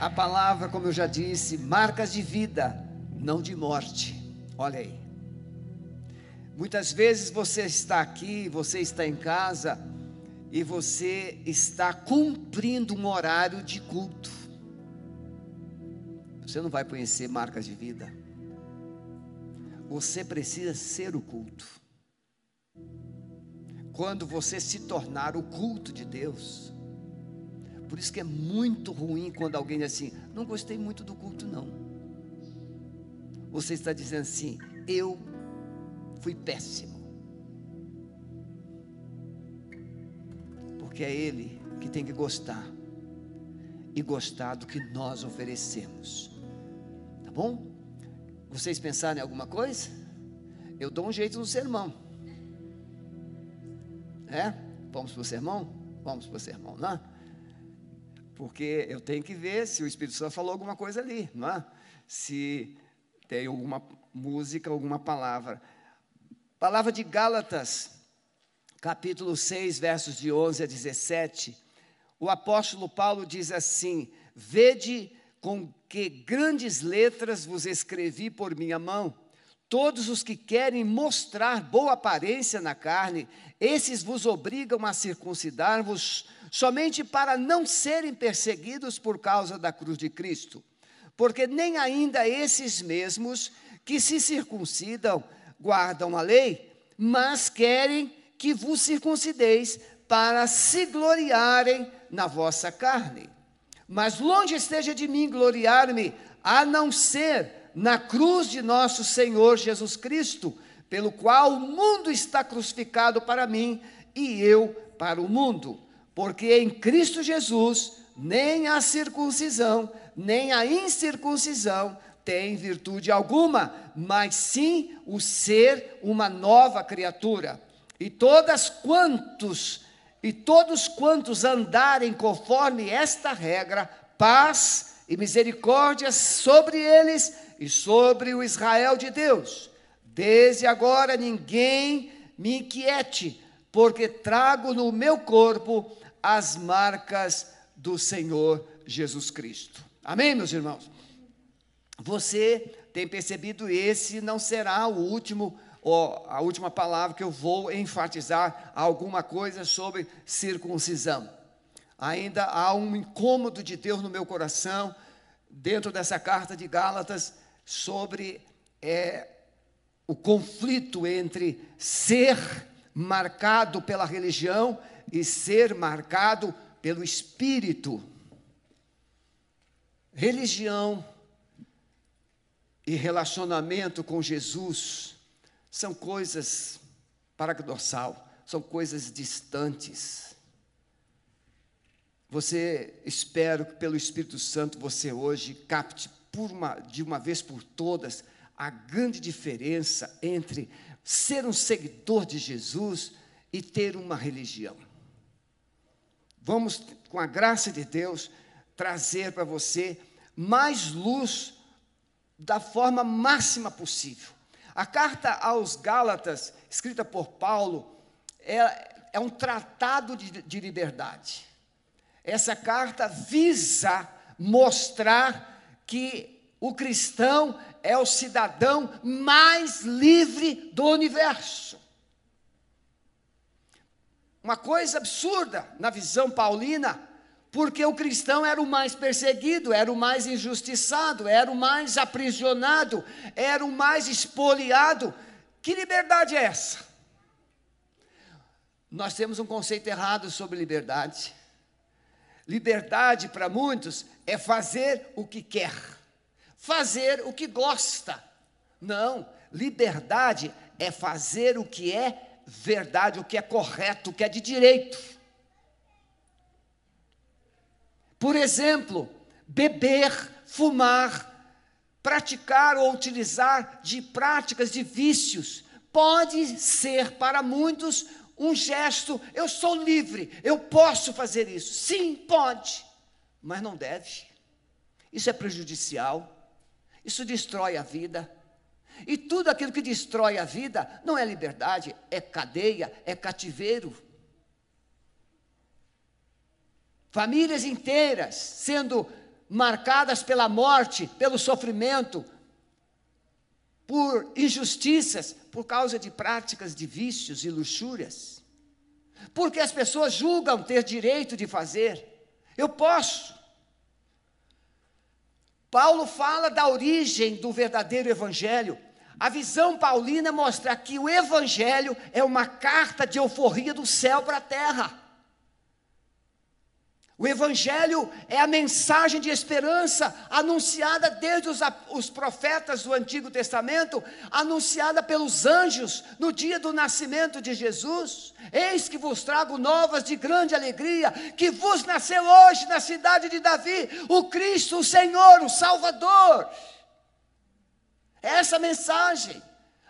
A palavra, como eu já disse, marcas de vida, não de morte. Olha aí. Muitas vezes você está aqui, você está em casa e você está cumprindo um horário de culto. Você não vai conhecer marcas de vida. Você precisa ser o culto. Quando você se tornar o culto de Deus. Por isso que é muito ruim quando alguém diz assim: não gostei muito do culto, não. Você está dizendo assim: eu fui péssimo. Porque é Ele que tem que gostar. E gostar do que nós oferecemos. Tá bom? Vocês pensaram em alguma coisa? Eu dou um jeito no sermão. É? Vamos para o sermão? Vamos para o sermão, não é? Porque eu tenho que ver se o Espírito Santo falou alguma coisa ali, não é? Se tem alguma música, alguma palavra. Palavra de Gálatas, capítulo 6, versos de 11 a 17. O apóstolo Paulo diz assim: Vede com que grandes letras vos escrevi por minha mão. Todos os que querem mostrar boa aparência na carne, esses vos obrigam a circuncidar-vos somente para não serem perseguidos por causa da cruz de Cristo. Porque nem ainda esses mesmos que se circuncidam guardam a lei, mas querem que vos circuncideis para se gloriarem na vossa carne. Mas longe esteja de mim gloriar-me, a não ser na cruz de nosso Senhor Jesus Cristo, pelo qual o mundo está crucificado para mim e eu para o mundo. Porque em Cristo Jesus, nem a circuncisão, nem a incircuncisão tem virtude alguma, mas sim o ser uma nova criatura. E todas quantos e todos quantos andarem conforme esta regra, paz e misericórdia sobre eles e sobre o Israel de Deus. Desde agora ninguém me inquiete, porque trago no meu corpo as marcas do Senhor Jesus Cristo. Amém, meus irmãos? Você tem percebido esse não será o último ou a última palavra que eu vou enfatizar alguma coisa sobre circuncisão. Ainda há um incômodo de Deus no meu coração dentro dessa carta de Gálatas sobre é, o conflito entre ser marcado pela religião e ser marcado pelo espírito. Religião e relacionamento com Jesus são coisas paradoxal, são coisas distantes. Você espero que pelo Espírito Santo você hoje capte uma, de uma vez por todas a grande diferença entre ser um seguidor de Jesus e ter uma religião. Vamos, com a graça de Deus, trazer para você mais luz da forma máxima possível. A carta aos Gálatas, escrita por Paulo, é, é um tratado de, de liberdade. Essa carta visa mostrar que o cristão é o cidadão mais livre do universo. Uma coisa absurda na visão paulina, porque o cristão era o mais perseguido, era o mais injustiçado, era o mais aprisionado, era o mais espoliado. Que liberdade é essa? Nós temos um conceito errado sobre liberdade. Liberdade para muitos é fazer o que quer, fazer o que gosta. Não, liberdade é fazer o que é verdade, o que é correto, o que é de direito. Por exemplo, beber, fumar, praticar ou utilizar de práticas de vícios pode ser para muitos um gesto, eu sou livre, eu posso fazer isso. Sim, pode, mas não deve. Isso é prejudicial, isso destrói a vida. E tudo aquilo que destrói a vida não é liberdade, é cadeia, é cativeiro. Famílias inteiras sendo marcadas pela morte, pelo sofrimento, por injustiças, por causa de práticas de vícios e luxúrias. Porque as pessoas julgam ter direito de fazer. Eu posso. Paulo fala da origem do verdadeiro evangelho. A visão paulina mostra que o evangelho é uma carta de euforia do céu para a terra. O Evangelho é a mensagem de esperança anunciada desde os, os, profetas do Antigo Testamento, anunciada pelos anjos no dia do nascimento de Jesus. Eis que vos trago novas de grande alegria, que vos nasceu hoje na cidade de Davi o Cristo, o Senhor, o Salvador. Essa mensagem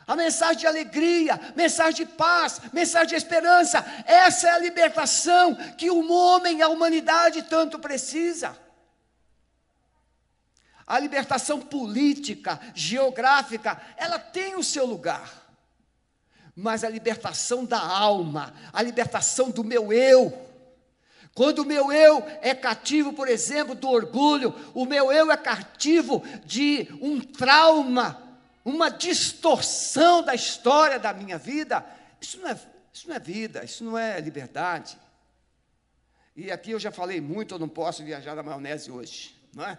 a mensagem de alegria, mensagem de paz, mensagem de esperança. Essa é a libertação que o homem, a humanidade tanto precisa. A libertação política, geográfica, ela tem o seu lugar. Mas a libertação da alma, a libertação do meu eu, quando o meu eu é cativo, por exemplo, do orgulho, o meu eu é cativo de um trauma uma distorção da história da minha vida, isso não é, isso não é vida, isso não é liberdade. E aqui eu já falei muito, eu não posso viajar na maionese hoje, não é?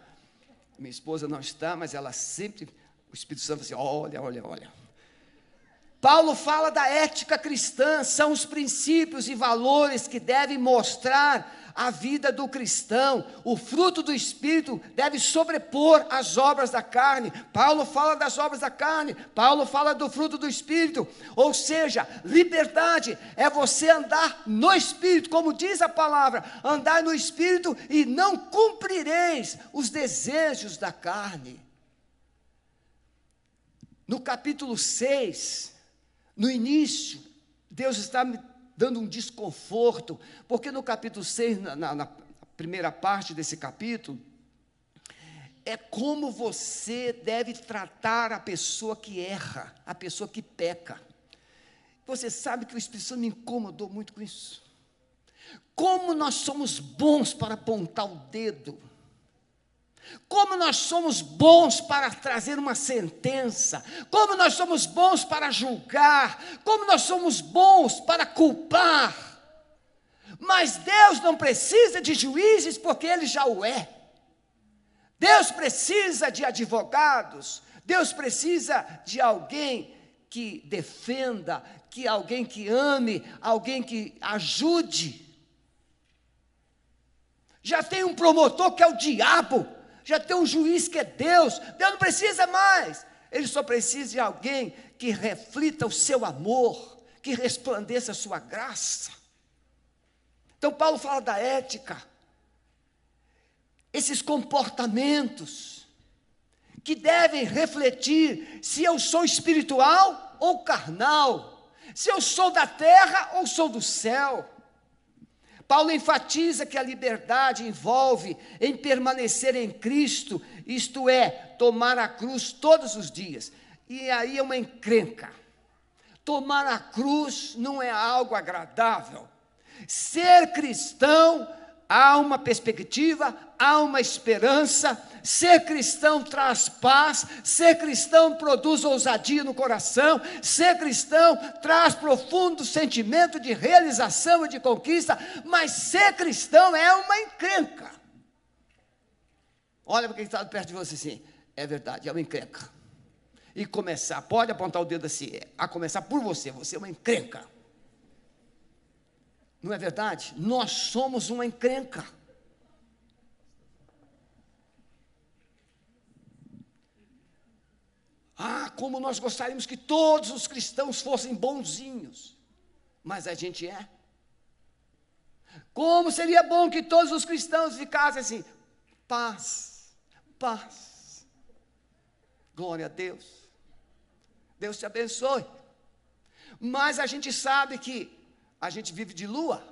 Minha esposa não está, mas ela sempre, o Espírito Santo assim, olha, olha, olha. Paulo fala da ética cristã, são os princípios e valores que devem mostrar a vida do cristão, o fruto do Espírito deve sobrepor as obras da carne. Paulo fala das obras da carne, Paulo fala do fruto do Espírito, ou seja, liberdade é você andar no Espírito, como diz a palavra, andar no Espírito e não cumprireis os desejos da carne. No capítulo 6, no início, Deus está dando um desconforto, porque no capítulo 6, na, na, na primeira parte desse capítulo, é como você deve tratar a pessoa que erra, a pessoa que peca. Você sabe que o Espírito Santo me incomodou muito com isso. Como nós somos bons para apontar o dedo como nós somos bons para trazer uma sentença, como nós somos bons para julgar, como nós somos bons para culpar. Mas Deus não precisa de juízes porque Ele já o é. Deus precisa de advogados, Deus precisa de alguém que defenda, que alguém que ame, alguém que ajude. Já tem um promotor que é o diabo já tem um juiz que é Deus, Deus não precisa mais. Ele só precisa de alguém que reflita o seu amor, que resplandeça a sua graça. Então, Paulo fala da ética, esses comportamentos que devem refletir se eu sou espiritual ou carnal, se eu sou da terra ou sou do céu. Paulo enfatiza que a liberdade envolve em permanecer em Cristo, isto é, tomar a cruz todos os dias. E aí é uma encrenca. Tomar a cruz não é algo agradável. Ser cristão há uma perspectiva, há uma esperança. Ser cristão traz paz, ser cristão produz ousadia no coração, ser cristão traz profundo sentimento de realização e de conquista, mas ser cristão é uma encrenca. Olha para quem está perto de você assim, é verdade, é uma encrenca. E começar, pode apontar o dedo assim, a começar por você, você é uma encrenca. Não é verdade? Nós somos uma encrenca. Ah, como nós gostaríamos que todos os cristãos fossem bonzinhos. Mas a gente é. Como seria bom que todos os cristãos ficassem assim: paz, paz. Glória a Deus. Deus te abençoe. Mas a gente sabe que a gente vive de lua.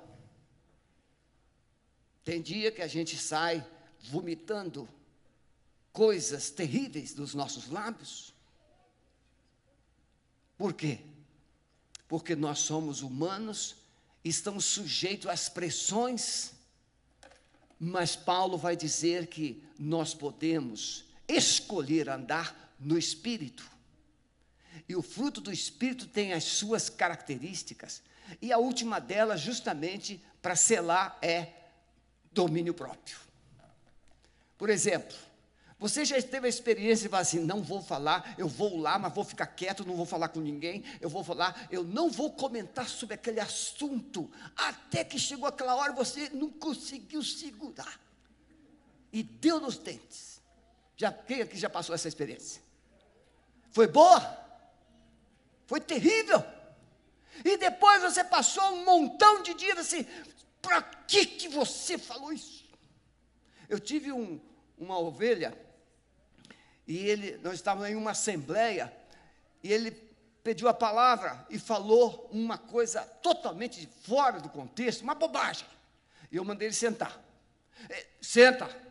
Tem dia que a gente sai vomitando coisas terríveis dos nossos lábios. Por quê? Porque nós somos humanos, estamos sujeitos às pressões Mas Paulo vai dizer que nós podemos escolher andar no Espírito. E o fruto do Espírito tem as suas características. E a última delas, justamente para selar, é domínio próprio. Por exemplo, você já teve a experiência de falar assim: não vou falar, eu vou lá, mas vou ficar quieto, não vou falar com ninguém, eu vou falar, eu não vou comentar sobre aquele assunto, até que chegou aquela hora você não conseguiu segurar. E deu nos dentes. Já, quem aqui já passou essa experiência? Foi boa? Foi terrível. E depois você passou um montão de dias assim, para que, que você falou isso? Eu tive um, uma ovelha e ele, nós estávamos em uma assembleia, e ele pediu a palavra e falou uma coisa totalmente fora do contexto, uma bobagem. E eu mandei ele sentar. É, senta.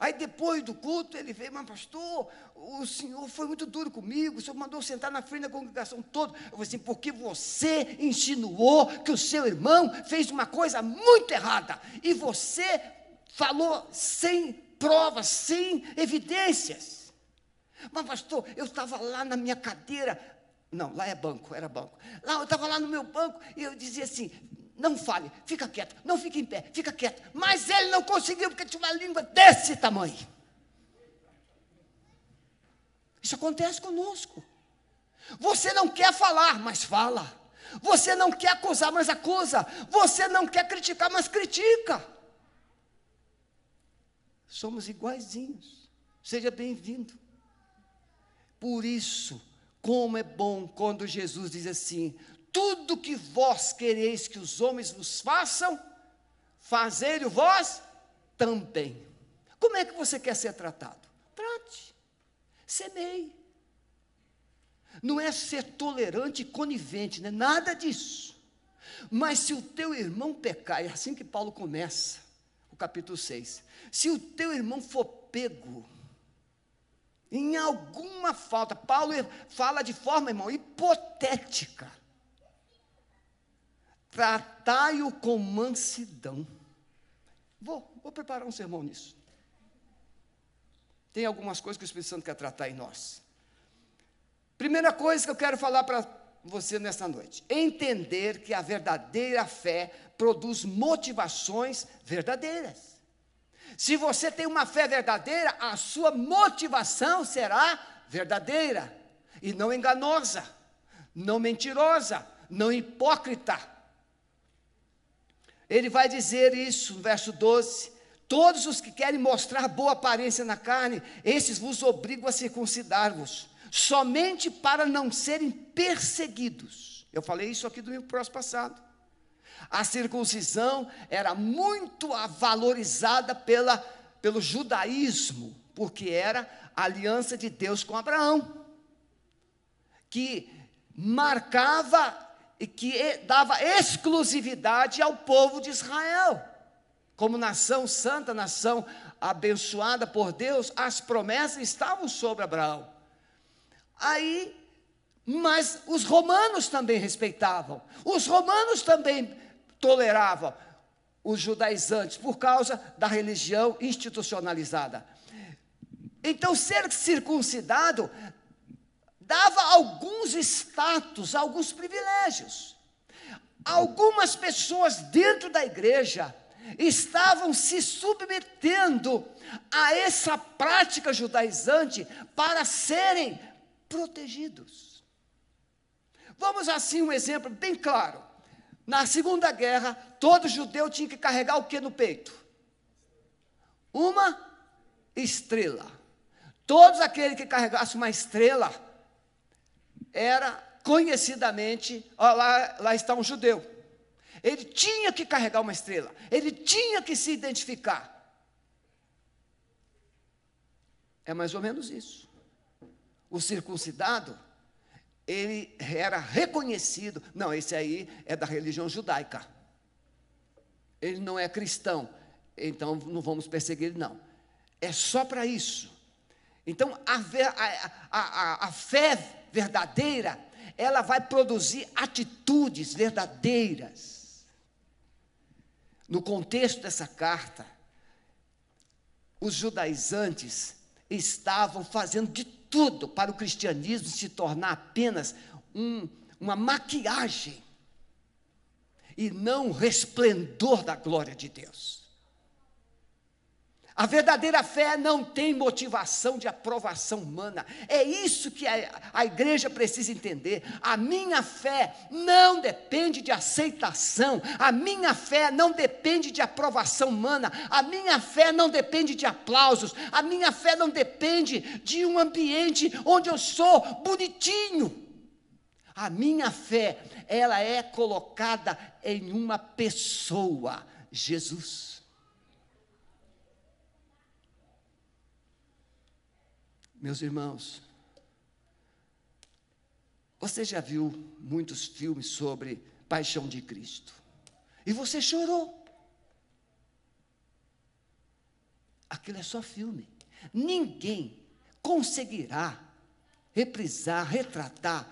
Aí depois do culto ele veio, mas pastor, o senhor foi muito duro comigo, o senhor mandou sentar na frente da congregação toda. Eu falei assim, porque você insinuou que o seu irmão fez uma coisa muito errada, e você falou sem provas, sem evidências. Mas, pastor, eu estava lá na minha cadeira. Não, lá é banco, era banco. Lá eu estava lá no meu banco e eu dizia assim: não fale, fica quieto, não fique em pé, fica quieto. Mas ele não conseguiu porque tinha uma língua desse tamanho. Isso acontece conosco. Você não quer falar, mas fala. Você não quer acusar, mas acusa. Você não quer criticar, mas critica somos iguaizinhos. Seja bem-vindo. Por isso, como é bom quando Jesus diz assim: tudo que vós quereis que os homens vos façam, fazei-o vós também. Como é que você quer ser tratado? Trate, semeie. Não é ser tolerante e conivente, né? nada disso. Mas se o teu irmão pecar, é assim que Paulo começa o capítulo 6. Se o teu irmão for pego em alguma falta, Paulo fala de forma, irmão, hipotética. Tratai-o com mansidão. Vou, vou preparar um sermão nisso. Tem algumas coisas que o Espírito Santo quer tratar em nós. Primeira coisa que eu quero falar para você nesta noite: entender que a verdadeira fé produz motivações verdadeiras. Se você tem uma fé verdadeira, a sua motivação será verdadeira e não enganosa, não mentirosa, não hipócrita. Ele vai dizer isso no verso 12: Todos os que querem mostrar boa aparência na carne, esses vos obrigam a circuncidar-vos, somente para não serem perseguidos. Eu falei isso aqui domingo próximo passado. A circuncisão era muito valorizada pela, pelo judaísmo, porque era a aliança de Deus com Abraão, que marcava e que dava exclusividade ao povo de Israel. Como nação santa, nação abençoada por Deus, as promessas estavam sobre Abraão. Aí, mas os romanos também respeitavam, os romanos também tolerava os judaizantes por causa da religião institucionalizada. Então, ser circuncidado dava alguns status, alguns privilégios. Algumas pessoas dentro da igreja estavam se submetendo a essa prática judaizante para serem protegidos. Vamos assim um exemplo bem claro. Na Segunda Guerra, todo judeu tinha que carregar o que no peito? Uma estrela. Todos aqueles que carregassem uma estrela era conhecidamente, ó, lá, lá está um judeu. Ele tinha que carregar uma estrela, ele tinha que se identificar. É mais ou menos isso. O circuncidado ele era reconhecido. Não, esse aí é da religião judaica. Ele não é cristão. Então não vamos perseguir não. É só para isso. Então a, a, a, a fé verdadeira, ela vai produzir atitudes verdadeiras. no contexto dessa carta, os judaizantes estavam fazendo de tudo para o cristianismo se tornar apenas um, uma maquiagem e não um resplendor da glória de Deus. A verdadeira fé não tem motivação de aprovação humana. É isso que a, a, igreja precisa entender. A minha fé não depende de aceitação. A minha fé não depende de aprovação humana. A minha fé não depende de aplausos. A minha fé não depende de um ambiente onde eu sou bonitinho. A minha fé, ela é colocada em uma pessoa, Jesus. Meus irmãos, você já viu muitos filmes sobre paixão de Cristo? E você chorou. Aquilo é só filme. Ninguém conseguirá reprisar, retratar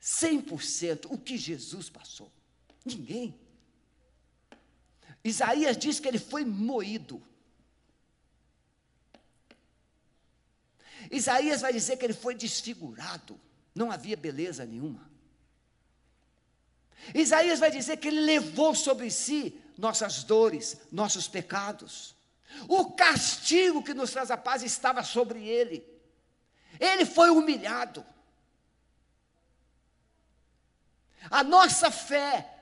100% o que Jesus passou. Ninguém. Isaías diz que ele foi moído. Isaías vai dizer que ele foi desfigurado, não havia beleza nenhuma. Isaías vai dizer que ele levou sobre si nossas dores, nossos pecados. O castigo que nos traz a paz estava sobre ele. Ele foi humilhado. A nossa fé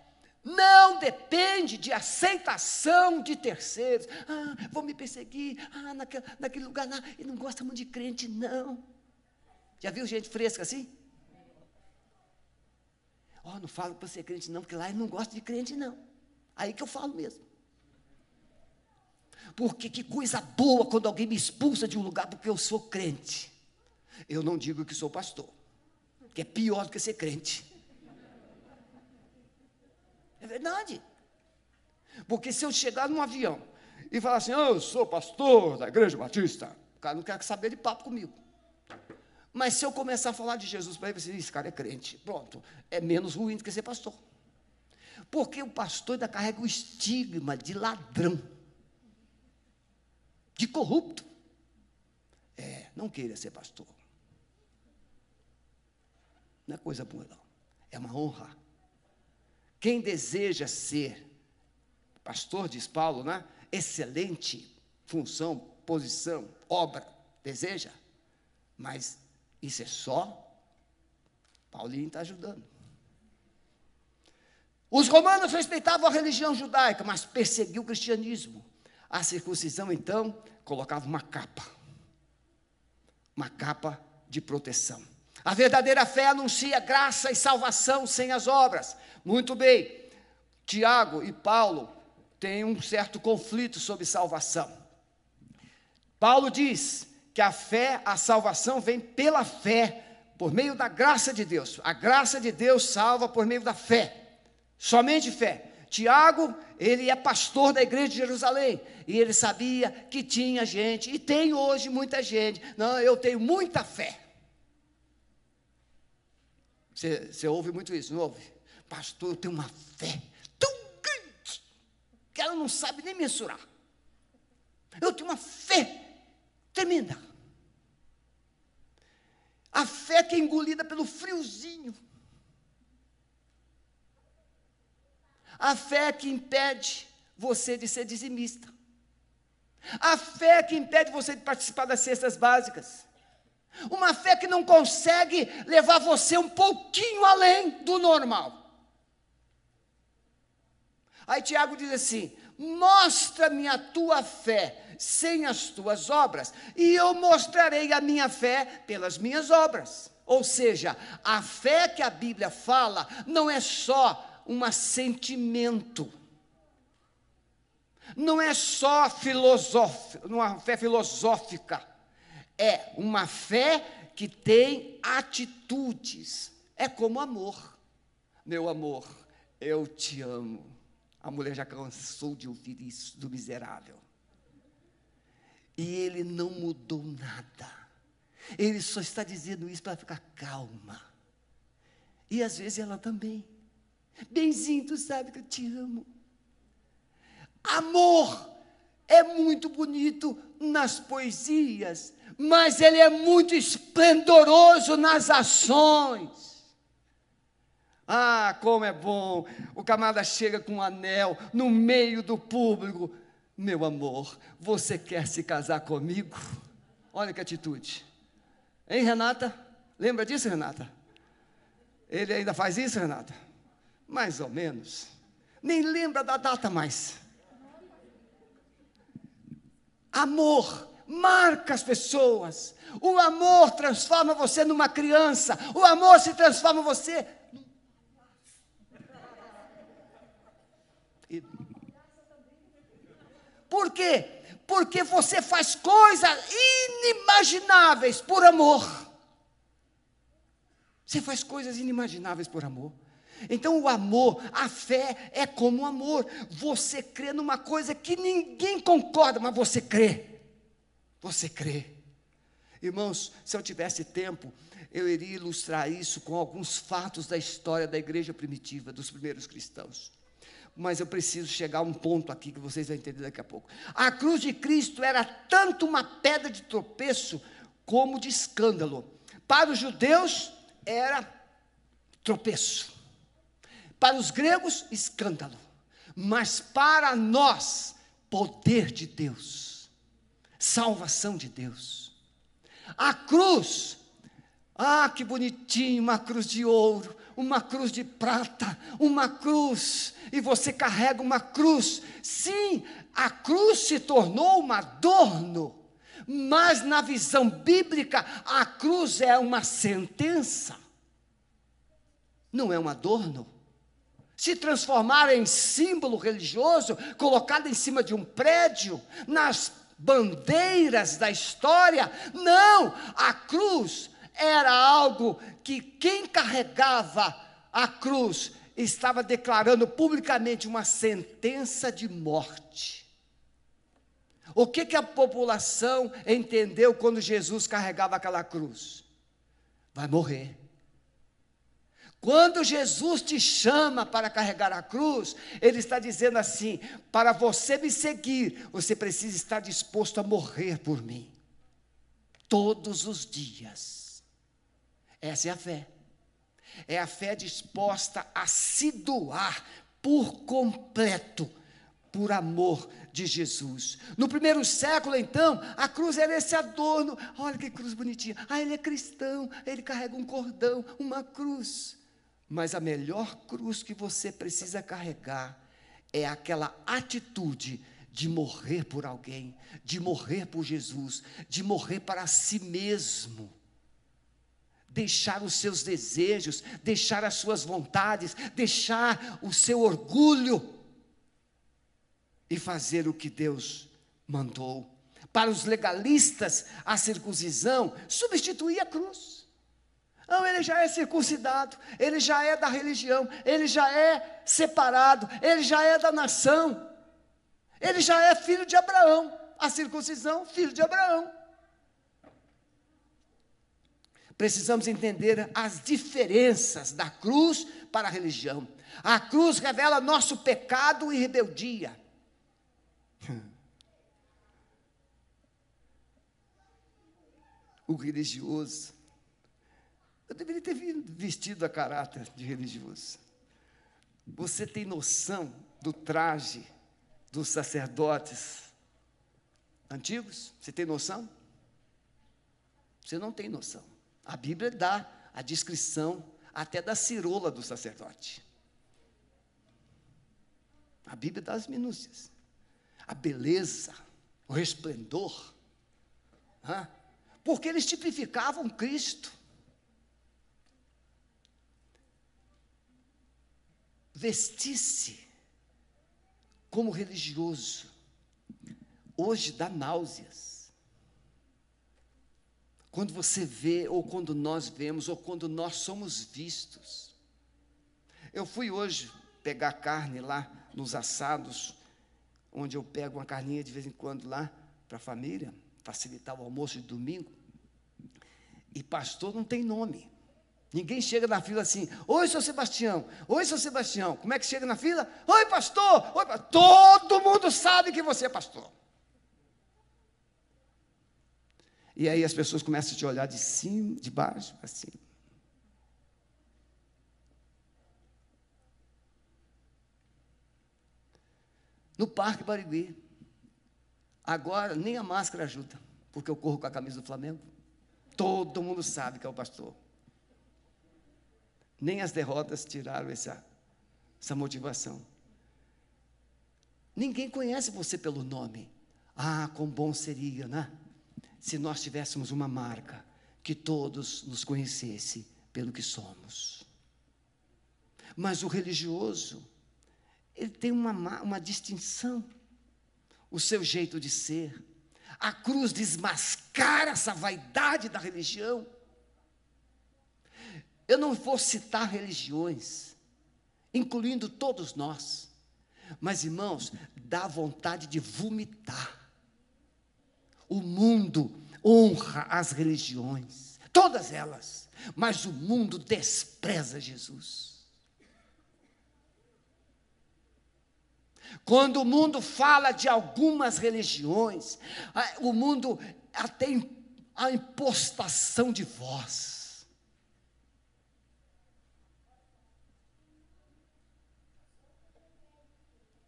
não depende de aceitação de terceiros. Ah, vão me perseguir. Ah, naquele, naquele lugar lá. Ele não gosta muito de crente, não. Já viu gente fresca assim? Oh, não falo para ser crente, não, porque lá ele não gosta de crente, não. Aí que eu falo mesmo. Porque que coisa boa quando alguém me expulsa de um lugar porque eu sou crente. Eu não digo que sou pastor, que é pior do que ser crente. É verdade. Porque se eu chegar num avião e falar assim, oh, eu sou pastor da igreja batista, o cara não quer saber de papo comigo. Mas se eu começar a falar de Jesus para ele, você esse cara é crente. Pronto, é menos ruim do que ser pastor. Porque o pastor ainda carrega o estigma de ladrão, de corrupto. É, não queira ser pastor. Não é coisa boa, não. É uma honra. Quem deseja ser pastor, diz Paulo, né? Excelente função, posição, obra, deseja. Mas isso é só Paulinho está ajudando. Os romanos respeitavam a religião judaica, mas perseguiu o cristianismo. A circuncisão, então, colocava uma capa. Uma capa de proteção. A verdadeira fé anuncia graça e salvação sem as obras. Muito bem, Tiago e Paulo têm um certo conflito sobre salvação. Paulo diz que a fé, a salvação vem pela fé, por meio da graça de Deus. A graça de Deus salva por meio da fé, somente fé. Tiago, ele é pastor da igreja de Jerusalém, e ele sabia que tinha gente, e tem hoje muita gente. Não, eu tenho muita fé. Você, você ouve muito isso, não ouve? Pastor, eu tenho uma fé tão grande que ela não sabe nem mensurar. Eu tenho uma fé tremenda. A fé que é engolida pelo friozinho. A fé que impede você de ser dizimista. A fé que impede você de participar das cestas básicas. Uma fé que não consegue levar você um pouquinho além do normal. Aí Tiago diz assim: Mostra-me a tua fé sem as tuas obras, e eu mostrarei a minha fé pelas minhas obras. Ou seja, a fé que a Bíblia fala não é só um assentimento, não é só filosófica, uma fé filosófica é uma fé que tem atitudes. É como amor. Meu amor, eu te amo. A mulher já cansou de ouvir isso do miserável. E ele não mudou nada. Ele só está dizendo isso para ficar calma. E às vezes ela também. Benzinho, tu sabe que eu te amo. Amor é muito bonito nas poesias, mas ele é muito esplendoroso nas ações. Ah, como é bom! O camarada chega com um anel no meio do público. Meu amor, você quer se casar comigo? Olha que atitude. Hein, Renata? Lembra disso, Renata? Ele ainda faz isso, Renata? Mais ou menos. Nem lembra da data mais. Amor marca as pessoas. O amor transforma você numa criança. O amor se transforma você. Por quê? Porque você faz coisas inimagináveis por amor. Você faz coisas inimagináveis por amor. Então, o amor, a fé é como o amor. Você crê numa coisa que ninguém concorda, mas você crê. Você crê. Irmãos, se eu tivesse tempo, eu iria ilustrar isso com alguns fatos da história da igreja primitiva, dos primeiros cristãos. Mas eu preciso chegar a um ponto aqui que vocês vão entender daqui a pouco. A cruz de Cristo era tanto uma pedra de tropeço como de escândalo. Para os judeus, era tropeço. Para os gregos, escândalo. Mas para nós, poder de Deus, salvação de Deus. A cruz, ah, que bonitinho, uma cruz de ouro, uma cruz de prata, uma cruz, e você carrega uma cruz. Sim, a cruz se tornou um adorno, mas na visão bíblica, a cruz é uma sentença, não é um adorno. Se transformar em símbolo religioso, colocado em cima de um prédio, nas bandeiras da história. Não, a cruz era algo que quem carregava a cruz estava declarando publicamente uma sentença de morte. O que, que a população entendeu quando Jesus carregava aquela cruz? Vai morrer. Quando Jesus te chama para carregar a cruz, Ele está dizendo assim: para você me seguir, você precisa estar disposto a morrer por mim, todos os dias. Essa é a fé. É a fé disposta a se doar por completo, por amor de Jesus. No primeiro século, então, a cruz era esse adorno. Olha que cruz bonitinha. Ah, ele é cristão, ele carrega um cordão, uma cruz. Mas a melhor cruz que você precisa carregar é aquela atitude de morrer por alguém, de morrer por Jesus, de morrer para si mesmo. Deixar os seus desejos, deixar as suas vontades, deixar o seu orgulho e fazer o que Deus mandou. Para os legalistas, a circuncisão substituía a cruz. Não, ele já é circuncidado, ele já é da religião, ele já é separado, ele já é da nação, ele já é filho de Abraão. A circuncisão, filho de Abraão. Precisamos entender as diferenças da cruz para a religião. A cruz revela nosso pecado e rebeldia. O religioso eu deveria ter vestido a caráter de religioso. Você tem noção do traje dos sacerdotes antigos? Você tem noção? Você não tem noção. A Bíblia dá a descrição até da cirola do sacerdote. A Bíblia dá as minúcias. A beleza, o resplendor. Porque eles tipificavam Cristo. Vestir-se como religioso, hoje dá náuseas. Quando você vê, ou quando nós vemos, ou quando nós somos vistos. Eu fui hoje pegar carne lá nos assados, onde eu pego uma carninha de vez em quando lá para a família, facilitar o almoço de domingo. E pastor não tem nome. Ninguém chega na fila assim, oi, seu Sebastião, oi, seu Sebastião. Como é que chega na fila? Oi, pastor, oi, pastor. Todo mundo sabe que você é pastor. E aí as pessoas começam a te olhar de cima, de baixo para cima. No Parque Barigui. Agora nem a máscara ajuda, porque eu corro com a camisa do Flamengo. Todo mundo sabe que é o pastor. Nem as derrotas tiraram essa, essa motivação. Ninguém conhece você pelo nome. Ah, quão bom seria, né? Se nós tivéssemos uma marca que todos nos conhecessem pelo que somos. Mas o religioso, ele tem uma, uma distinção, o seu jeito de ser. A cruz desmascara essa vaidade da religião. Eu não vou citar religiões, incluindo todos nós, mas irmãos, dá vontade de vomitar. O mundo honra as religiões, todas elas, mas o mundo despreza Jesus. Quando o mundo fala de algumas religiões, o mundo tem a impostação de voz.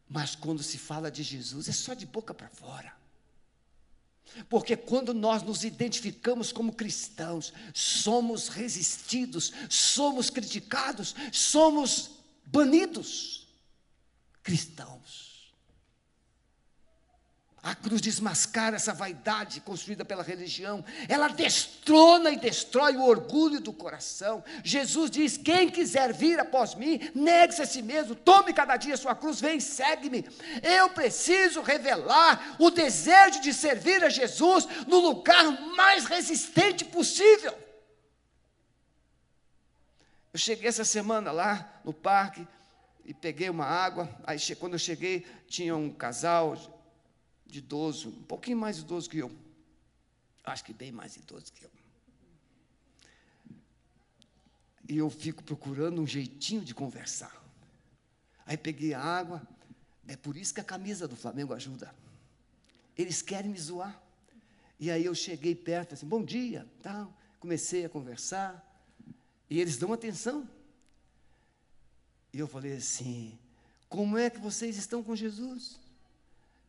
Mas quando se fala de Jesus, é só de boca para fora. Porque quando nós nos identificamos como cristãos, somos resistidos, somos criticados, somos banidos. Cristãos. A cruz desmascara essa vaidade construída pela religião. Ela destrona e destrói o orgulho do coração. Jesus diz: Quem quiser vir após mim, negue-se a si mesmo, tome cada dia sua cruz, vem e segue-me. Eu preciso revelar o desejo de servir a Jesus no lugar mais resistente possível. Eu cheguei essa semana lá no parque e peguei uma água. Aí, quando eu cheguei, tinha um casal de idoso, um pouquinho mais idoso que eu. Acho que bem mais idoso que eu. E eu fico procurando um jeitinho de conversar. Aí peguei a água, é por isso que a camisa do Flamengo ajuda. Eles querem me zoar. E aí eu cheguei perto, assim, bom dia, tal. Comecei a conversar. E eles dão atenção. E eu falei assim: como é que vocês estão com Jesus?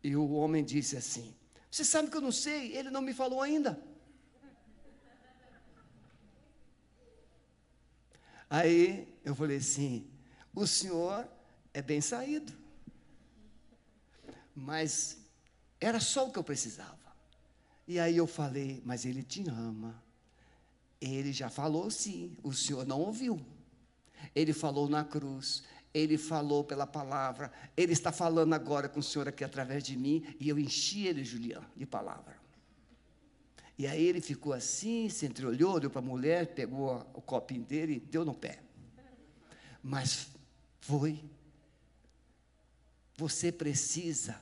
E o homem disse assim: Você sabe que eu não sei, ele não me falou ainda. Aí eu falei assim: O senhor é bem saído. Mas era só o que eu precisava. E aí eu falei: Mas ele te ama. Ele já falou sim, o senhor não ouviu. Ele falou na cruz, ele falou pela palavra, ele está falando agora com o Senhor aqui através de mim, e eu enchi ele, Julião, de palavra. E aí ele ficou assim, se entreolhou, olhou para a mulher, pegou o copinho dele e deu no pé. Mas foi. Você precisa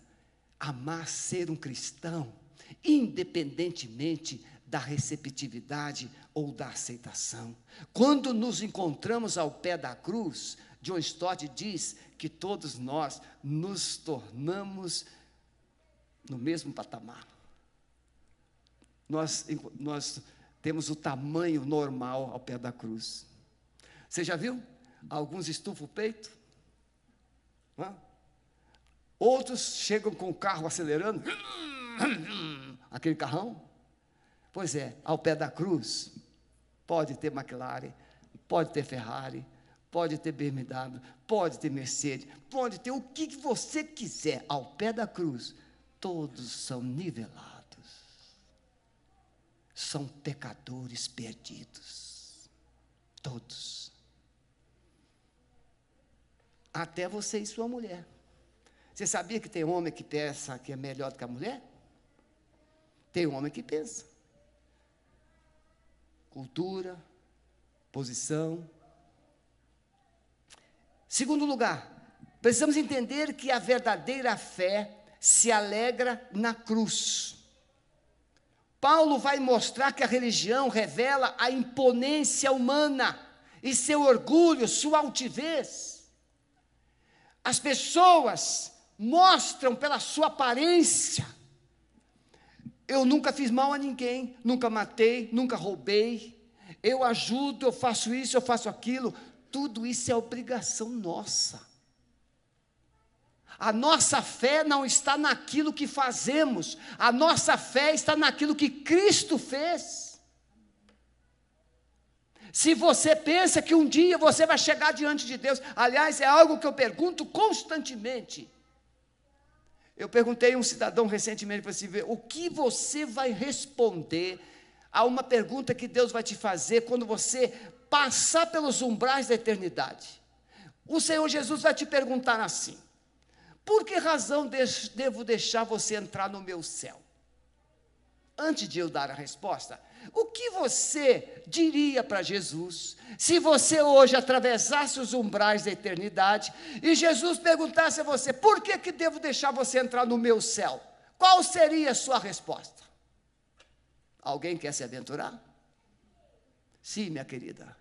amar ser um cristão, independentemente da receptividade ou da aceitação. Quando nos encontramos ao pé da cruz, John Stott diz que todos nós nos tornamos no mesmo patamar. Nós, nós temos o tamanho normal ao pé da cruz. Você já viu? Alguns estufam o peito. Outros chegam com o carro acelerando. Aquele carrão. Pois é, ao pé da cruz, pode ter McLaren, pode ter Ferrari, pode ter BMW, pode ter Mercedes, pode ter o que você quiser ao pé da cruz, todos são nivelados. São pecadores perdidos. Todos. Até você e sua mulher. Você sabia que tem homem que pensa que é melhor do que a mulher? Tem homem que pensa. Cultura, posição, Segundo lugar, precisamos entender que a verdadeira fé se alegra na cruz. Paulo vai mostrar que a religião revela a imponência humana e seu orgulho, sua altivez. As pessoas mostram pela sua aparência. Eu nunca fiz mal a ninguém, nunca matei, nunca roubei. Eu ajudo, eu faço isso, eu faço aquilo. Tudo isso é obrigação nossa. A nossa fé não está naquilo que fazemos, a nossa fé está naquilo que Cristo fez. Se você pensa que um dia você vai chegar diante de Deus, aliás, é algo que eu pergunto constantemente. Eu perguntei a um cidadão recentemente para assim, ver o que você vai responder a uma pergunta que Deus vai te fazer quando você passar pelos umbrais da eternidade. O Senhor Jesus vai te perguntar assim: por que razão devo deixar você entrar no meu céu? Antes de eu dar a resposta, o que você diria para Jesus se você hoje atravessasse os umbrais da eternidade e Jesus perguntasse a você: por que, que devo deixar você entrar no meu céu? Qual seria a sua resposta? Alguém quer se aventurar? Sim, minha querida.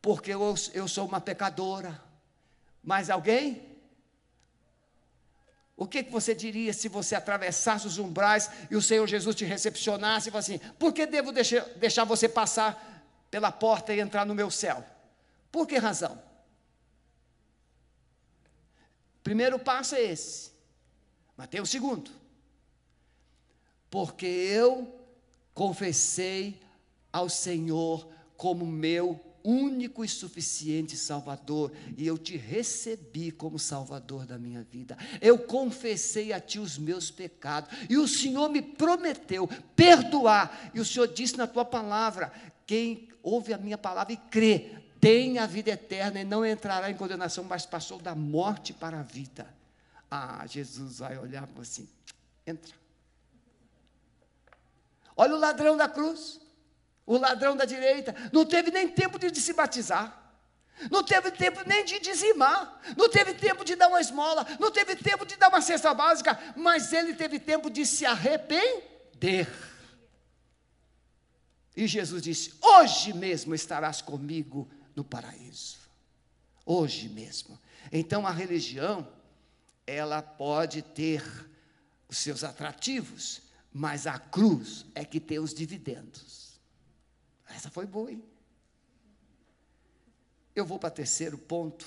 Porque eu, eu sou uma pecadora. Mais alguém? O que, que você diria se você atravessasse os umbrais e o Senhor Jesus te recepcionasse e falasse assim: por que devo deixar, deixar você passar pela porta e entrar no meu céu? Por que razão? Primeiro passo é esse, mas tem o segundo. Porque eu confessei ao Senhor como meu único e suficiente Salvador, e eu te recebi como Salvador da minha vida. Eu confessei a ti os meus pecados, e o Senhor me prometeu perdoar, e o Senhor disse na tua palavra: quem ouve a minha palavra e crê, tem a vida eterna e não entrará em condenação, mas passou da morte para a vida. Ah, Jesus vai olhar assim: entra. Olha o ladrão da cruz o ladrão da direita, não teve nem tempo de, se batizar. Não teve tempo nem de dizimar, não teve tempo de dar uma esmola, não teve tempo de dar uma cesta básica, mas ele teve tempo de se arrepender. E Jesus disse: Hoje mesmo estarás comigo no paraíso. Hoje mesmo. Então a religião, ela pode ter os seus atrativos, mas a cruz é que tem os dividendos. Essa foi boa, hein? Eu vou para o terceiro ponto.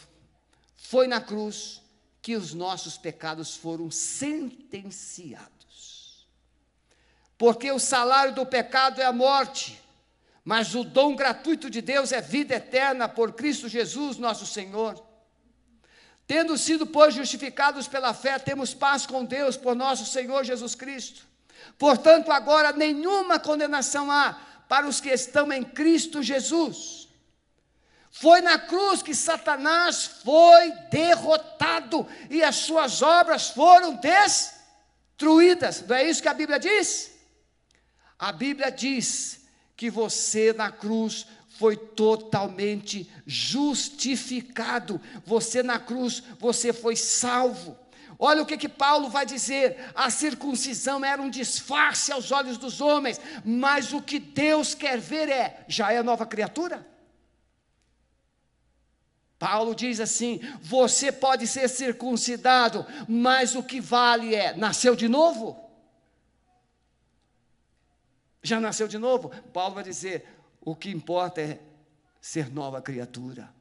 Foi na cruz que os nossos pecados foram sentenciados. Porque o salário do pecado é a morte, mas o dom gratuito de Deus é vida eterna por Cristo Jesus, nosso Senhor. Tendo sido, pois, justificados pela fé, temos paz com Deus por nosso Senhor Jesus Cristo. Portanto, agora nenhuma condenação há para os que estão em Cristo Jesus. Foi na cruz que Satanás foi derrotado e as suas obras foram destruídas. Não é isso que a Bíblia diz? A Bíblia diz que você na cruz foi totalmente justificado. Você na cruz, você foi salvo. Olha o que, que Paulo vai dizer: a circuncisão era um disfarce aos olhos dos homens, mas o que Deus quer ver é: já é nova criatura? Paulo diz assim: você pode ser circuncidado, mas o que vale é: nasceu de novo? Já nasceu de novo? Paulo vai dizer: o que importa é ser nova criatura.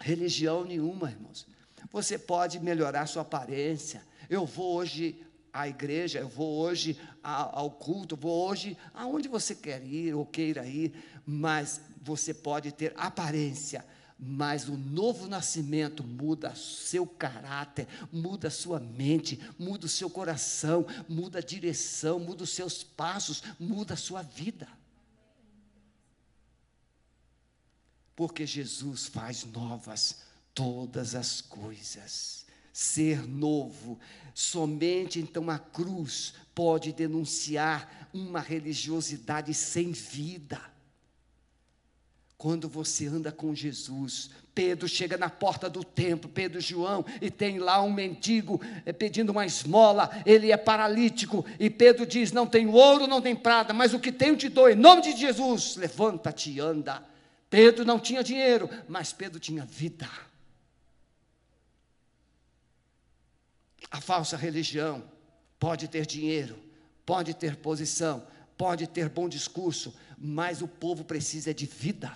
Religião nenhuma, irmãos. Você pode melhorar sua aparência. Eu vou hoje à igreja, eu vou hoje ao culto, vou hoje aonde você quer ir ou queira ir, mas você pode ter aparência, mas o novo nascimento muda seu caráter, muda sua mente, muda o seu coração, muda a direção, muda os seus passos, muda a sua vida. Porque Jesus faz novas todas as coisas. Ser novo, somente então a cruz pode denunciar uma religiosidade sem vida. Quando você anda com Jesus, Pedro chega na porta do templo, Pedro e João, e tem lá um mendigo é, pedindo uma esmola, ele é paralítico, e Pedro diz: Não tenho ouro, não tem prata, mas o que tenho te dou, em nome de Jesus, levanta-te e anda. Pedro não tinha dinheiro, mas Pedro tinha vida. A falsa religião pode ter dinheiro, pode ter posição, pode ter bom discurso, mas o povo precisa de vida.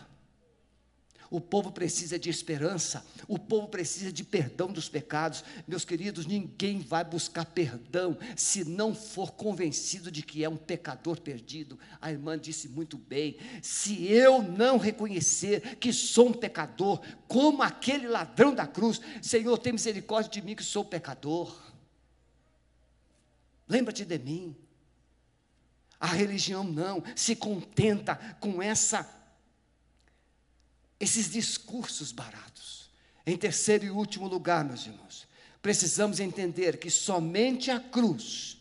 O povo precisa de esperança, o povo precisa de perdão dos pecados. Meus queridos, ninguém vai buscar perdão se não for convencido de que é um pecador perdido. A irmã disse muito bem: se eu não reconhecer que sou um pecador, como aquele ladrão da cruz, Senhor, tem misericórdia de mim que sou pecador. Lembra-te de mim. A religião não se contenta com essa esses discursos baratos. Em terceiro e último lugar, meus irmãos, precisamos entender que somente a cruz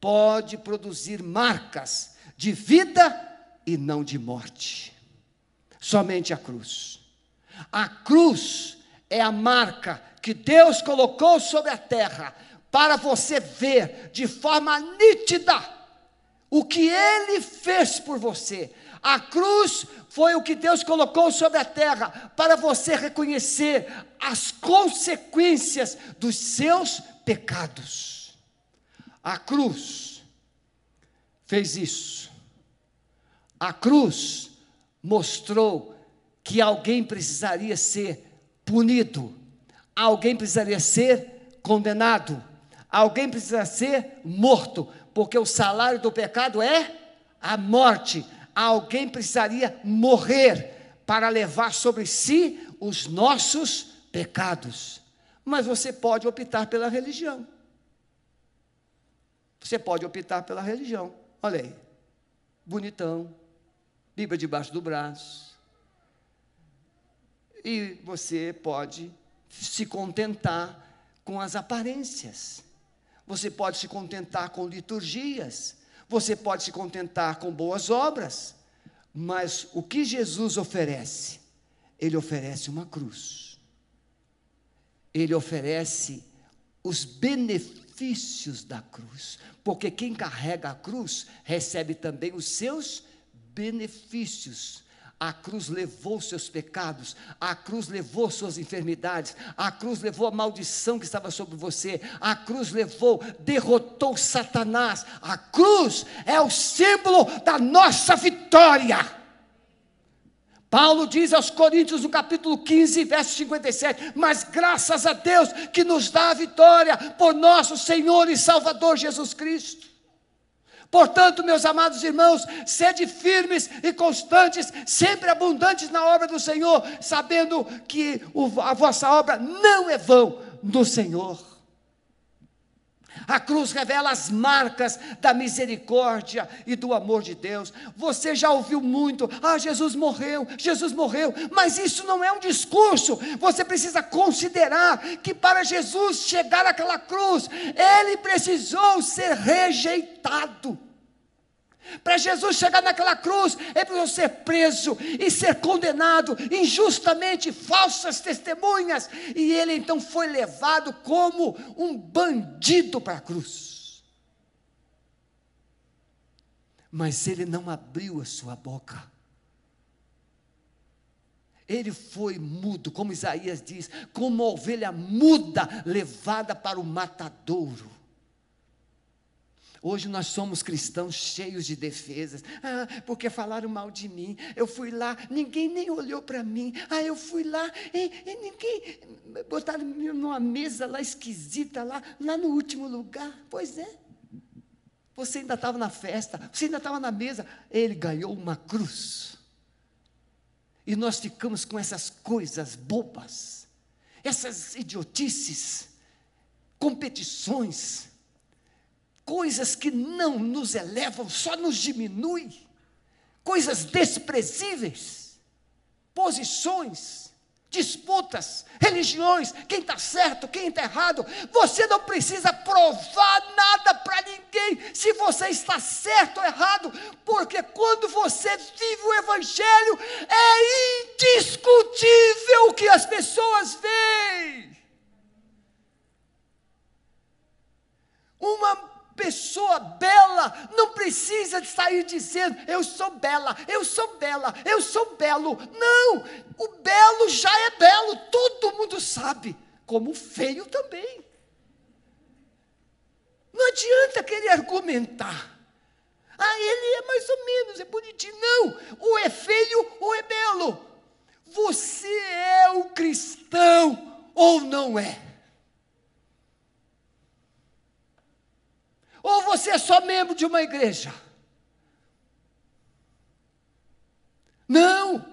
pode produzir marcas de vida e não de morte. Somente a cruz. A cruz é a marca que Deus colocou sobre a terra para você ver de forma nítida o que Ele fez por você, a cruz foi o que Deus colocou sobre a terra para você reconhecer as consequências dos seus pecados. A cruz fez isso. A cruz mostrou que alguém precisaria ser punido, alguém precisaria ser condenado, alguém precisaria ser morto, porque o salário do pecado é a morte alguém precisaria morrer para levar sobre si os nossos pecados. Mas você pode optar pela religião. Você pode optar pela religião. Olha aí, bonitão, Bíblia debaixo do braço. E você pode se contentar com as aparências. Você pode se contentar com liturgias. Você pode se contentar com boas obras, mas o que Jesus oferece? Ele oferece uma cruz. Ele oferece os benefícios da cruz, porque quem carrega a cruz recebe também os seus benefícios. A cruz levou seus pecados, a cruz levou suas enfermidades, a cruz levou a maldição que estava sobre você, a cruz levou, derrotou Satanás. A cruz é o símbolo da nossa vitória. Paulo diz aos Coríntios no capítulo 15, verso 57: Mas graças a Deus que nos dá a vitória por nosso Senhor e Salvador Jesus Cristo. Portanto, meus amados irmãos, sede firmes e constantes, sempre abundantes na obra do Senhor, sabendo que a vossa obra não é vão no Senhor. A cruz revela as marcas da misericórdia e do amor de Deus. Você já ouviu muito, ah, Jesus morreu, Jesus morreu, mas isso não é um discurso. Você precisa considerar que para Jesus chegar àquela cruz, ele precisou ser rejeitado. Para Jesus chegar naquela cruz, ele precisou ser preso e ser condenado injustamente, falsas testemunhas, e ele então foi levado como um bandido para a cruz. Mas ele não abriu a sua boca. Ele foi mudo, como Isaías diz, como uma ovelha muda levada para o matadouro. Hoje nós somos cristãos cheios de defesas. Ah, porque falaram mal de mim. Eu fui lá, ninguém nem olhou para mim. Ah, eu fui lá e, e, ninguém. Botaram numa mesa lá esquisita, lá, lá no último lugar. Pois é. Você ainda estava na festa, você ainda estava na mesa. Ele ganhou uma cruz. E nós ficamos com essas coisas bobas, essas idiotices, competições coisas que não nos elevam, só nos diminuem, coisas desprezíveis, posições, disputas, religiões, quem está certo, quem está errado. Você não precisa provar nada para ninguém, se você está certo ou errado, porque quando você vive o Evangelho, é indiscutível o que as pessoas veem. Uma pessoa bela não precisa sair dizendo eu sou bela, eu sou bela, eu sou belo. Não, o belo já é belo, todo mundo sabe, como o feio também. Não adianta querer argumentar. Ah, ele é mais ou menos, é bonitinho. Não, ou é feio ou é belo. Você é o cristão ou não é? Ou você é só membro de uma igreja? Não.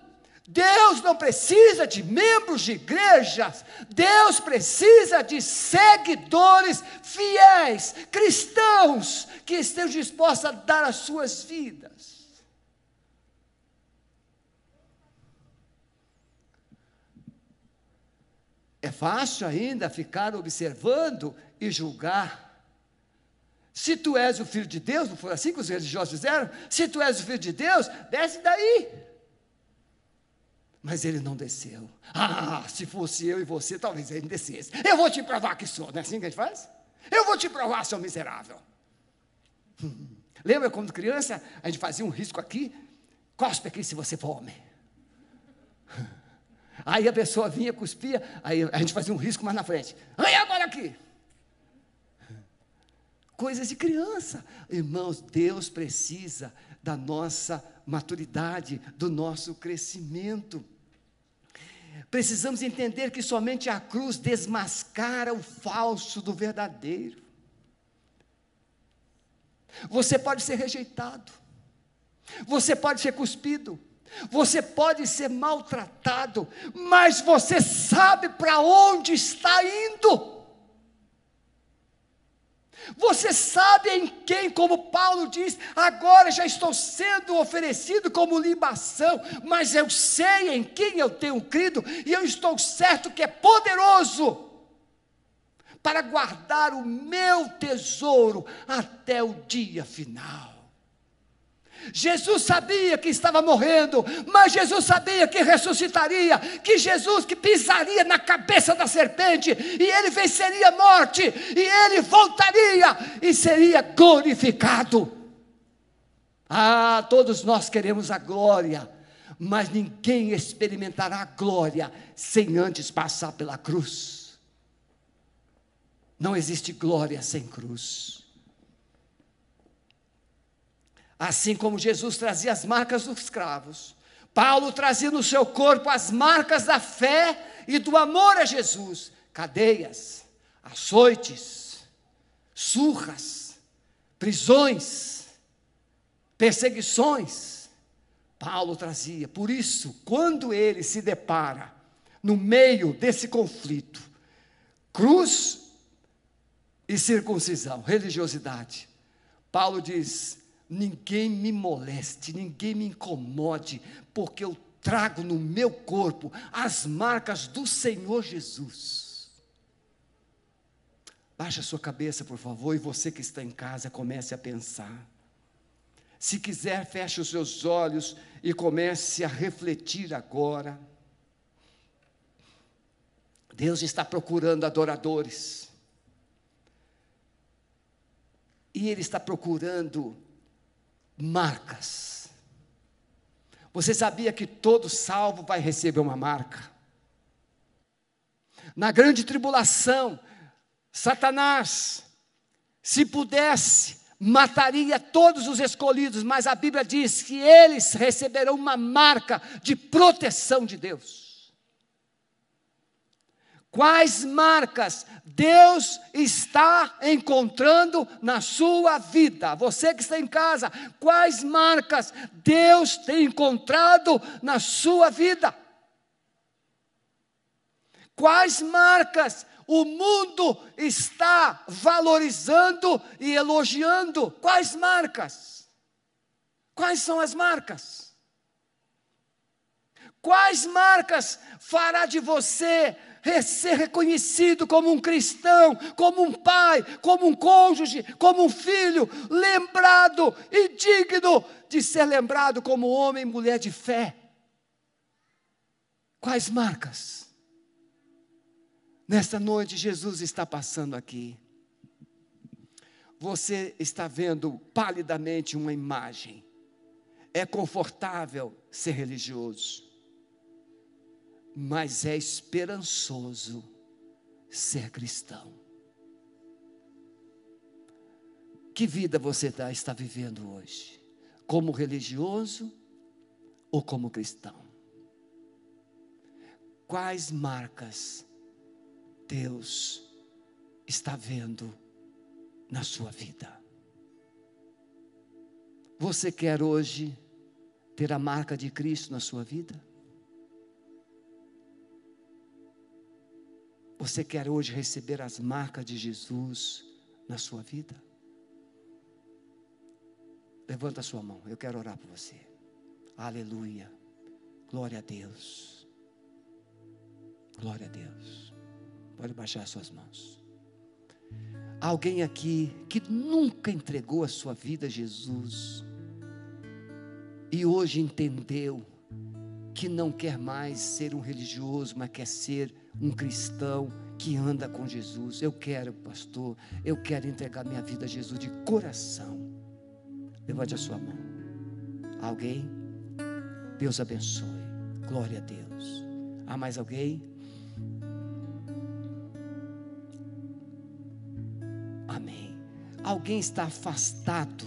Deus não precisa de membros de igrejas, Deus precisa de seguidores fiéis, cristãos, que estejam dispostos a dar as suas vidas. É fácil ainda ficar observando e julgar. Se tu és o filho de Deus, não foi assim que os religiosos fizeram? Se tu és o filho de Deus, desce daí. Mas ele não desceu. Ah, se fosse eu e você, talvez ele descesse. Eu vou te provar que sou, não é assim que a gente faz? Eu vou te provar, seu miserável. Lembra quando criança, a gente fazia um risco aqui? Cospe aqui se você for homem. Aí a pessoa vinha, cuspia, aí a gente fazia um risco mais na frente. Aí agora aqui coisas de criança. Irmãos, Deus precisa da nossa maturidade, do nosso crescimento. Precisamos entender que somente a cruz desmascara o falso do verdadeiro. Você pode ser rejeitado, você pode ser cuspido, você pode ser maltratado, mas você sabe para onde está indo. Você sabe em quem, como Paulo diz, agora já estou sendo oferecido como libação, mas eu sei em quem eu tenho crido e eu estou certo que é poderoso para guardar o meu tesouro até o dia final. Jesus sabia que estava morrendo, mas Jesus sabia que ressuscitaria, que Jesus que pisaria na cabeça da serpente e ele venceria a morte e ele voltaria e seria glorificado. Ah, todos nós queremos a glória, mas ninguém experimentará a glória sem antes passar pela cruz. Não existe glória sem cruz. Assim como Jesus trazia as marcas dos escravos, Paulo trazia no seu corpo as marcas da fé e do amor a Jesus: cadeias, açoites, surras, prisões, perseguições. Paulo trazia. Por isso, quando ele se depara no meio desse conflito, cruz e circuncisão, religiosidade, Paulo diz: ninguém me moleste, ninguém me incomode, porque eu trago no meu corpo as marcas do Senhor Jesus. Baixa a sua cabeça, por favor, e você que está em casa, comece a pensar. Se quiser, feche os seus olhos e comece a refletir agora. Deus está procurando adoradores. E Ele está procurando marcas. Você sabia que todo salvo vai receber uma marca? Na grande tribulação, Satanás, se pudesse, mataria todos os escolhidos, mas a Bíblia diz que eles receberão uma marca de proteção de Deus. Quais marcas Deus está encontrando na sua vida? Você que está em casa, quais marcas Deus tem encontrado na sua vida? Quais marcas o mundo está valorizando e elogiando? Quais marcas? Quais são as marcas? Quais marcas fará de você ser reconhecido como um cristão, como um pai, como um cônjuge, como um filho, lembrado e digno de ser lembrado como homem e mulher de fé? Quais marcas? Nesta noite, Jesus está passando aqui. Você está vendo palidamente uma imagem. É confortável ser religioso mas é esperançoso ser cristão. Que vida você tá, está vivendo hoje? Como religioso ou como cristão? Quais marcas Deus está vendo na sua vida? Você quer hoje ter a marca de Cristo na sua vida? Você quer hoje receber as marcas de Jesus na sua vida? Levanta a sua mão, eu quero orar por você. Aleluia. Glória a Deus. Glória a Deus. Pode baixar as suas mãos. Alguém aqui que nunca entregou a sua vida a Jesus e hoje entendeu que não quer mais ser um religioso, mas quer ser um cristão que anda com Jesus. Eu quero, pastor, eu quero entregar minha vida a Jesus de coração. Levante a sua mão. Alguém? Deus abençoe. Glória a Deus. Há mais alguém? Amém. Alguém está afastado?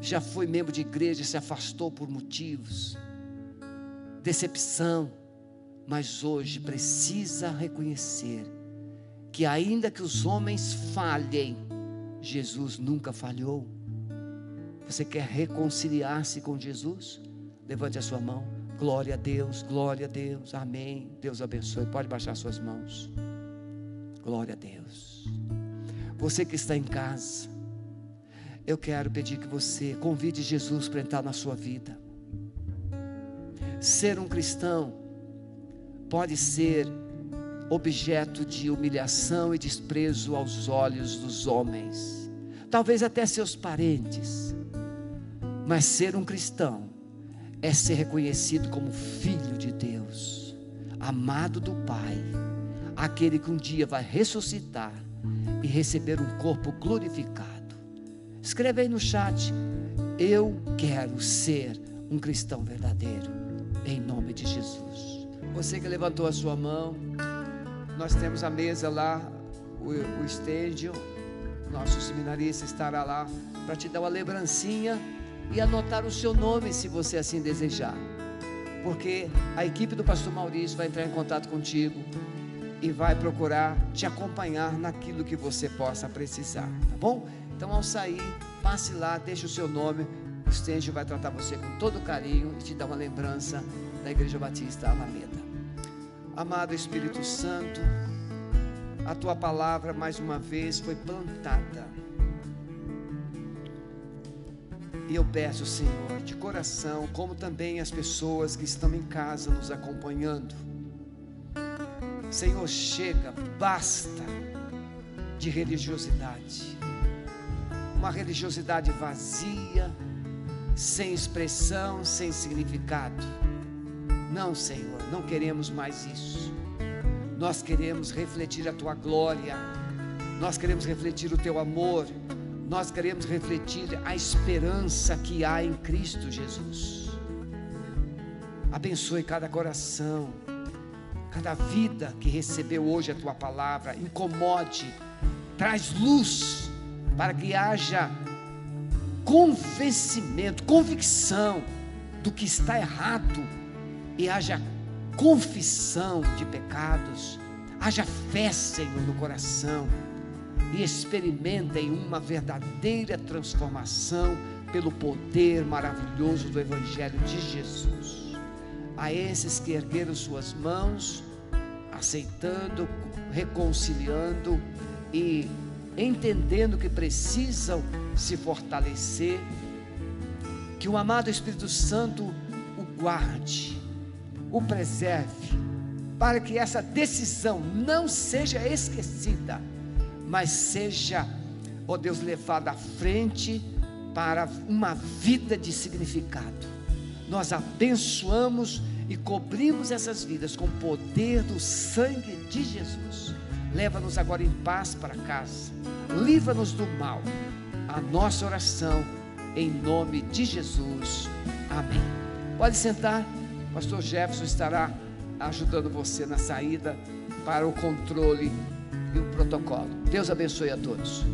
Já foi membro de igreja, se afastou por motivos decepção, mas hoje precisa reconhecer que, ainda que os homens falhem, Jesus nunca falhou. Você quer reconciliar-se com Jesus? Levante a sua mão. Glória a Deus, glória a Deus, amém. Deus abençoe. Pode baixar suas mãos. Glória a Deus. Você que está em casa, eu quero pedir que você convide Jesus para entrar na sua vida. Ser um cristão pode ser objeto de humilhação e desprezo aos olhos dos homens, talvez até seus parentes. Mas ser um cristão é ser reconhecido como filho de Deus, amado do Pai, aquele que um dia vai ressuscitar e receber um corpo glorificado. Escreve aí no chat: Eu quero ser um cristão verdadeiro em nome de Jesus. Você que levantou a sua mão, nós temos a mesa lá, o, o estêndio, nosso seminarista estará lá para te dar uma lembrancinha e anotar o seu nome se você assim desejar. Porque a equipe do pastor Maurício vai entrar em contato contigo e vai procurar te acompanhar naquilo que você possa precisar, tá bom? Então ao sair, passe lá, deixe o seu nome o Estêndio vai tratar você com todo carinho e te dar uma lembrança da Igreja Batista Alameda. Amado Espírito Santo, a tua palavra mais uma vez foi plantada. E eu peço, Senhor, de coração, como também as pessoas que estão em casa nos acompanhando. Senhor, chega, basta de religiosidade. Uma religiosidade vazia, sem expressão, sem significado. Não, Senhor, não queremos mais isso. Nós queremos refletir a tua glória, nós queremos refletir o teu amor, nós queremos refletir a esperança que há em Cristo Jesus. Abençoe cada coração, cada vida que recebeu hoje a tua palavra, incomode, traz luz para que haja convencimento, convicção do que está errado e haja confissão de pecados, haja fé, Senhor, no coração e experimentem uma verdadeira transformação pelo poder maravilhoso do Evangelho de Jesus. A esses que ergueram suas mãos, aceitando, reconciliando e entendendo que precisam se fortalecer, que o amado Espírito Santo o guarde o preserve, para que essa decisão não seja esquecida, mas seja, ó Deus, levada à frente para uma vida de significado. Nós abençoamos e cobrimos essas vidas com o poder do sangue de Jesus. Leva-nos agora em paz para casa. Livra-nos do mal. A nossa oração em nome de Jesus. Amém. Pode sentar. Pastor Jefferson estará ajudando você na saída para o controle e o protocolo. Deus abençoe a todos.